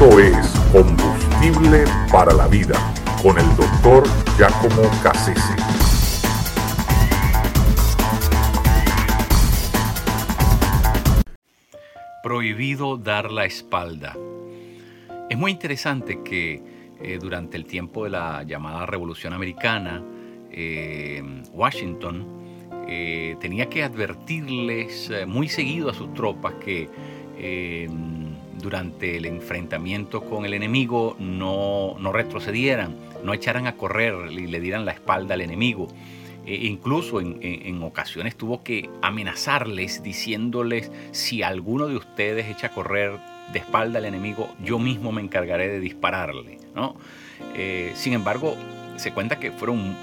Esto es Combustible para la Vida con el doctor Giacomo Cassese. Prohibido dar la espalda. Es muy interesante que eh, durante el tiempo de la llamada Revolución Americana, eh, Washington eh, tenía que advertirles muy seguido a sus tropas que durante el enfrentamiento con el enemigo no, retrocedieran, no echaran a correr y le dieran la espalda al enemigo. E incluso en, ocasiones tuvo que amenazarles diciéndoles si alguno de ustedes echa a correr de espalda al enemigo, yo mismo me encargaré de dispararle. ¿no? Eh, sin embargo, se cuenta que fueron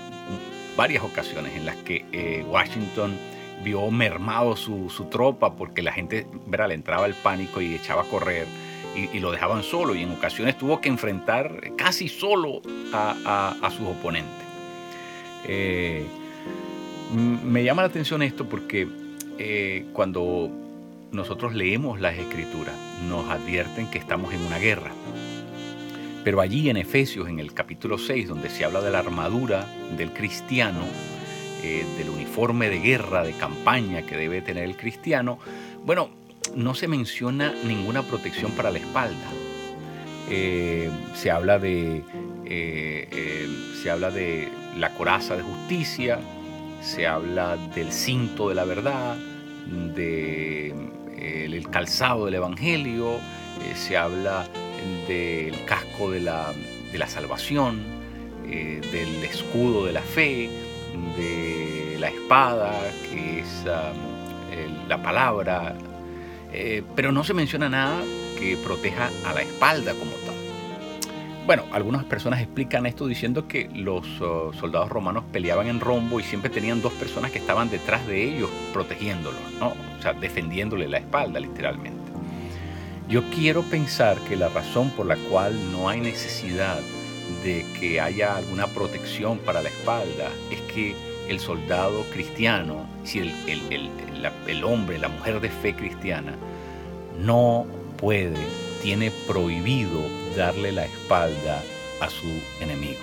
varias ocasiones en las que eh, Washington vio mermado su, tropa porque la gente le entraba el pánico y echaba a correr y, lo dejaban solo y en ocasiones tuvo que enfrentar casi solo a, sus oponentes. Eh, me llama la atención esto porque eh, cuando nosotros leemos las escrituras nos advierten que estamos en una guerra. Pero allí en Efesios, en el capítulo 6, donde se habla de la armadura del cristiano, eh, del uniforme de guerra, de campaña que debe tener el cristiano, bueno, no se menciona ninguna protección para la espalda. Eh, se, habla de, eh, se habla de la coraza de justicia, se habla del cinto de la verdad, del calzado del Evangelio, se habla del casco de la, de la salvación, del escudo de la fe, de la espada, que es la palabra, eh, pero no se menciona nada que proteja a la espalda como tal. Bueno, algunas personas explican esto diciendo que los uh, soldados romanos peleaban en rombo y siempre tenían dos personas que estaban detrás de ellos protegiéndolos, ¿no? o sea, defendiéndole la espalda literalmente. Yo quiero pensar que la razón por la cual no hay necesidad de que haya alguna protección para la espalda es que el soldado cristiano, si el, el, hombre, la mujer de fe cristiana, no puede, tiene prohibido darle la espalda a su enemigo.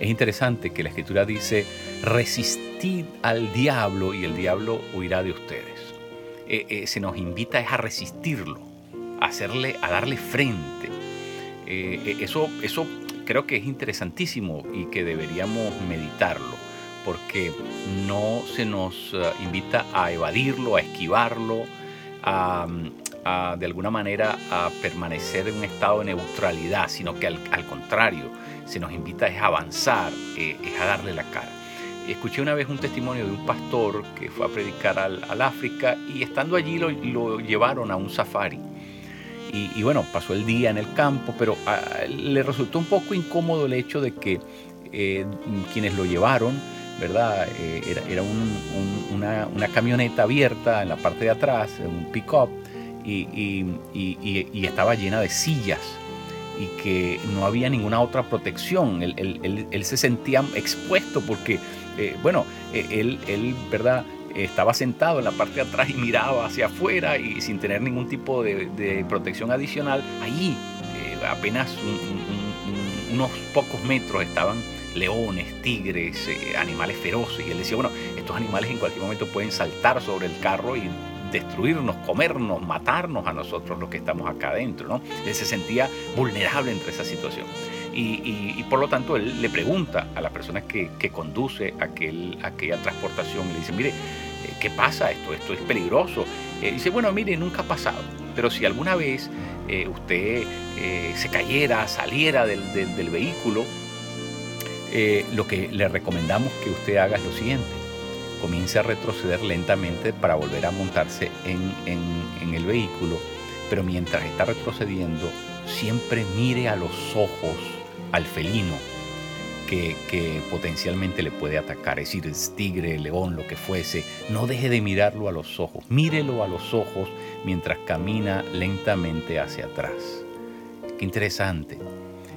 Es interesante que la escritura dice, resistid al diablo y el diablo huirá de ustedes. Eh, eh, se nos invita a resistirlo, a, hacerle, a darle frente, eh, eh, eso, eso creo que es interesantísimo y que deberíamos meditarlo, porque no se nos eh, invita a evadirlo, a esquivarlo, a, de alguna manera a permanecer en un estado de neutralidad, sino que al, contrario, se nos invita a avanzar, es a darle la cara. Escuché una vez un testimonio de un pastor que fue a predicar al, África y estando allí lo llevaron a un safari y, bueno, pasó el día en el campo, pero ah, le resultó un poco incómodo el hecho de que eh, quienes lo llevaron, ¿verdad? Eh, era, una, camioneta abierta en la parte de atrás, un pick-up, y, estaba llena de sillas y que no había ninguna otra protección. Él, se sentía expuesto porque, eh, bueno, él, él, ¿verdad? Estaba sentado en la parte de atrás y miraba hacia afuera y sin tener ningún tipo de, protección adicional, ahí eh, apenas unos pocos metros estaban leones, tigres, eh, animales feroces. Y él decía, bueno, estos animales en cualquier momento pueden saltar sobre el carro y destruirnos, comernos, matarnos a nosotros los que estamos acá adentro. ¿no? Él se sentía vulnerable entre esa situación. Y, por lo tanto él le pregunta a la persona que, conduce aquel, aquella transportación y le dice, mire, ¿qué pasa esto? Esto es peligroso. Eh, dice, bueno, mire, nunca ha pasado, pero si alguna vez eh, usted se cayera, saliera del, vehículo, lo que le recomendamos que usted haga es lo siguiente. Comience a retroceder lentamente para volver a montarse en el vehículo, pero mientras está retrocediendo, siempre mire a los ojos al felino que, potencialmente le puede atacar, es decir, es tigre, león, lo que fuese, no deje de mirarlo a los ojos, mírelo a los ojos mientras camina lentamente hacia atrás. Qué interesante.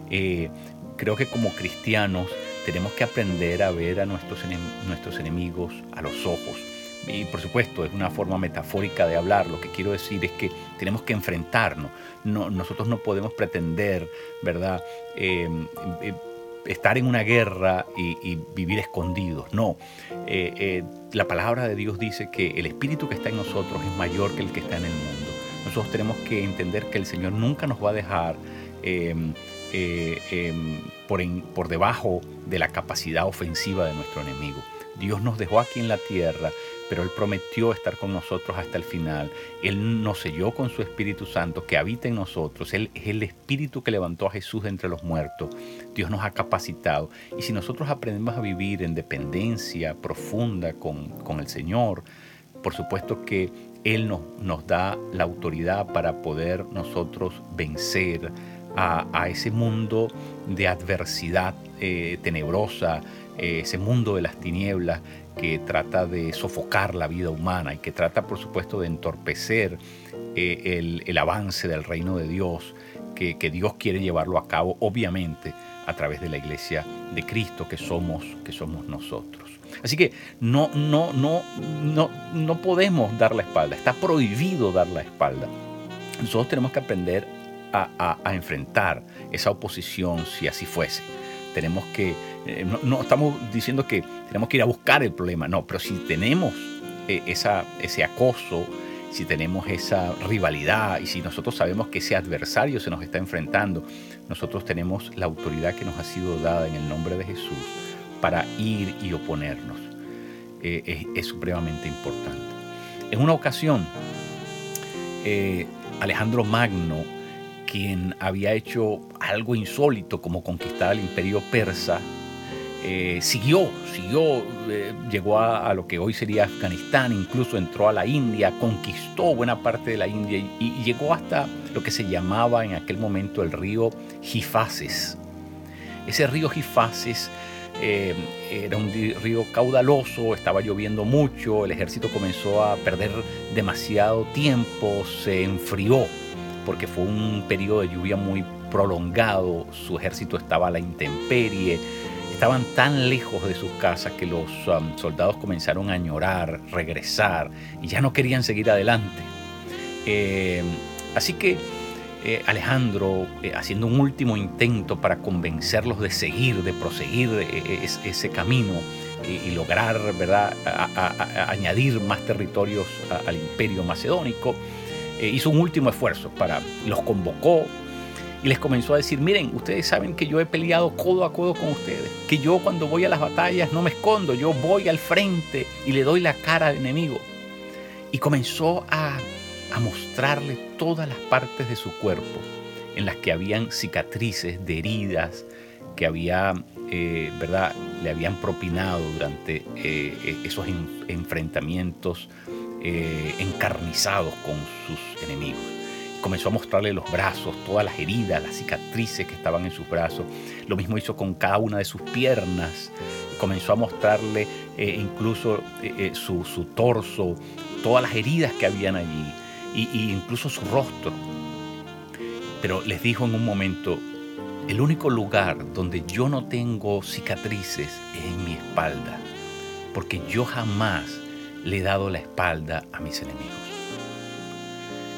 Eh, creo que como cristianos tenemos que aprender a ver a nuestros, nuestros enemigos a los ojos. y por supuesto es una forma metafórica de hablar, lo que quiero decir es que tenemos que enfrentarnos, no, nosotros no podemos pretender, ¿verdad? Em, eh, estar en una guerra y, vivir escondidos, no. Eh, eh, la palabra de Dios dice que el espíritu que está en nosotros es mayor que el que está en el mundo. Nosotros tenemos que entender que el Señor nunca nos va a dejar em, em, por, por debajo de la capacidad ofensiva de nuestro enemigo. Dios nos dejó aquí en la tierra pero Él prometió estar con nosotros hasta el final. Él nos selló con su Espíritu Santo que habita en nosotros. Él es el Espíritu que levantó a Jesús de entre los muertos. Dios nos ha capacitado. Y si nosotros aprendemos a vivir en dependencia profunda con, el Señor, por supuesto que Él nos, nos da la autoridad para poder nosotros vencer a, ese mundo de adversidad eh, tenebrosa, eh, ese mundo de las tinieblas que trata de sofocar la vida humana y que trata, por supuesto, de entorpecer eh, el, avance del reino de Dios, que, Dios quiere llevarlo a cabo, obviamente, a través de la iglesia de Cristo que somos, que somos nosotros. Así que no, no, no, no, no podemos dar la espalda, está prohibido dar la espalda. Nosotros tenemos que aprender a enfrentar esa oposición si así fuese tenemos que, eh, no, estamos diciendo que tenemos que ir a buscar el problema, no, pero si tenemos eh, esa, ese acoso, si tenemos esa rivalidad y si nosotros sabemos que ese adversario se nos está enfrentando, nosotros tenemos la autoridad que nos ha sido dada en el nombre de Jesús para ir y oponernos. Eh, es, supremamente importante. En una ocasión, Alejandro Magno quien había hecho algo insólito como conquistar el imperio persa, eh, siguió, siguió, eh, llegó a, lo que hoy sería Afganistán, incluso entró a la India, conquistó buena parte de la India y, llegó hasta lo que se llamaba en aquel momento el río Gifases. Ese río Gifases eh, era un río caudaloso, estaba lloviendo mucho, el ejército comenzó a perder demasiado tiempo, se enfrió porque fue un periodo de lluvia muy prolongado, su ejército estaba a la intemperie, estaban tan lejos de sus casas que los um, soldados comenzaron a llorar, regresar y ya no querían seguir adelante. Eh, así que eh, Alejandro, eh, haciendo un último intento para convencerlos de seguir, de proseguir ese camino y, lograr ¿verdad? añadir más territorios al imperio macedónico, eh, hizo un último esfuerzo para, los convocó y les comenzó a decir, miren, ustedes saben que yo he peleado codo a codo con ustedes, que yo cuando voy a las batallas no me escondo, yo voy al frente y le doy la cara al enemigo. Y comenzó a, a mostrarle todas las partes de su cuerpo en las que habían cicatrices heridas que había, eh, ¿verdad? le habían propinado durante eh, esos enfrentamientos eh, encarnizados con sus enemigos. Comenzó a mostrarle los brazos, todas las heridas, las cicatrices que estaban en sus brazos. Lo mismo hizo con cada una de sus piernas. Comenzó a mostrarle eh, incluso eh, su, torso, todas las heridas que habían allí, y, incluso su rostro. Pero les dijo en un momento, el único lugar donde yo no tengo cicatrices es en mi espalda, porque yo jamás le he dado la espalda a mis enemigos.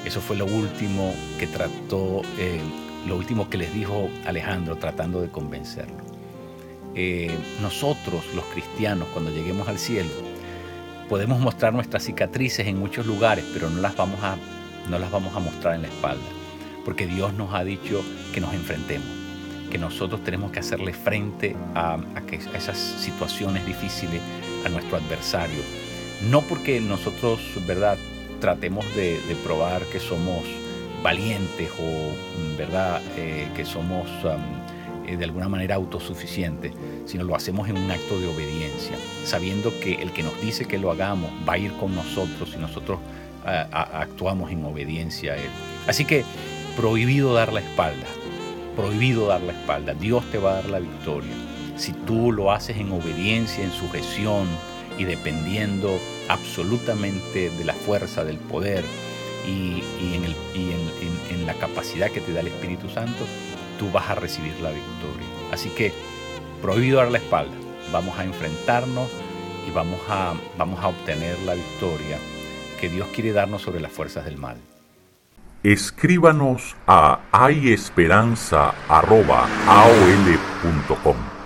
Eso fue lo último que trató, eh, lo último que les dijo Alejandro tratando de convencerlo. Eh, nosotros, los cristianos, cuando lleguemos al cielo, podemos mostrar nuestras cicatrices en muchos lugares, pero no las vamos a, no las vamos a mostrar en la espalda, porque Dios nos ha dicho que nos enfrentemos, que nosotros tenemos que hacerle frente a, a esas situaciones difíciles a nuestro adversario, no porque nosotros, ¿verdad?, tratemos de, probar que somos valientes o, ¿verdad?, eh, que somos eh, de alguna manera autosuficientes, sino lo hacemos en un acto de obediencia, sabiendo que el que nos dice que lo hagamos va a ir con nosotros y nosotros actuamos en obediencia a Él. Así que prohibido dar la espalda, prohibido dar la espalda, Dios te va a dar la victoria. Si tú lo haces en obediencia, en sujeción, y dependiendo absolutamente de la fuerza, del poder y, en, la capacidad que te da el Espíritu Santo, tú vas a recibir la victoria. Así que prohibido dar la espalda, vamos a enfrentarnos y vamos a, vamos a obtener la victoria que Dios quiere darnos sobre las fuerzas del mal. Escríbanos a hayesperanza.aol.com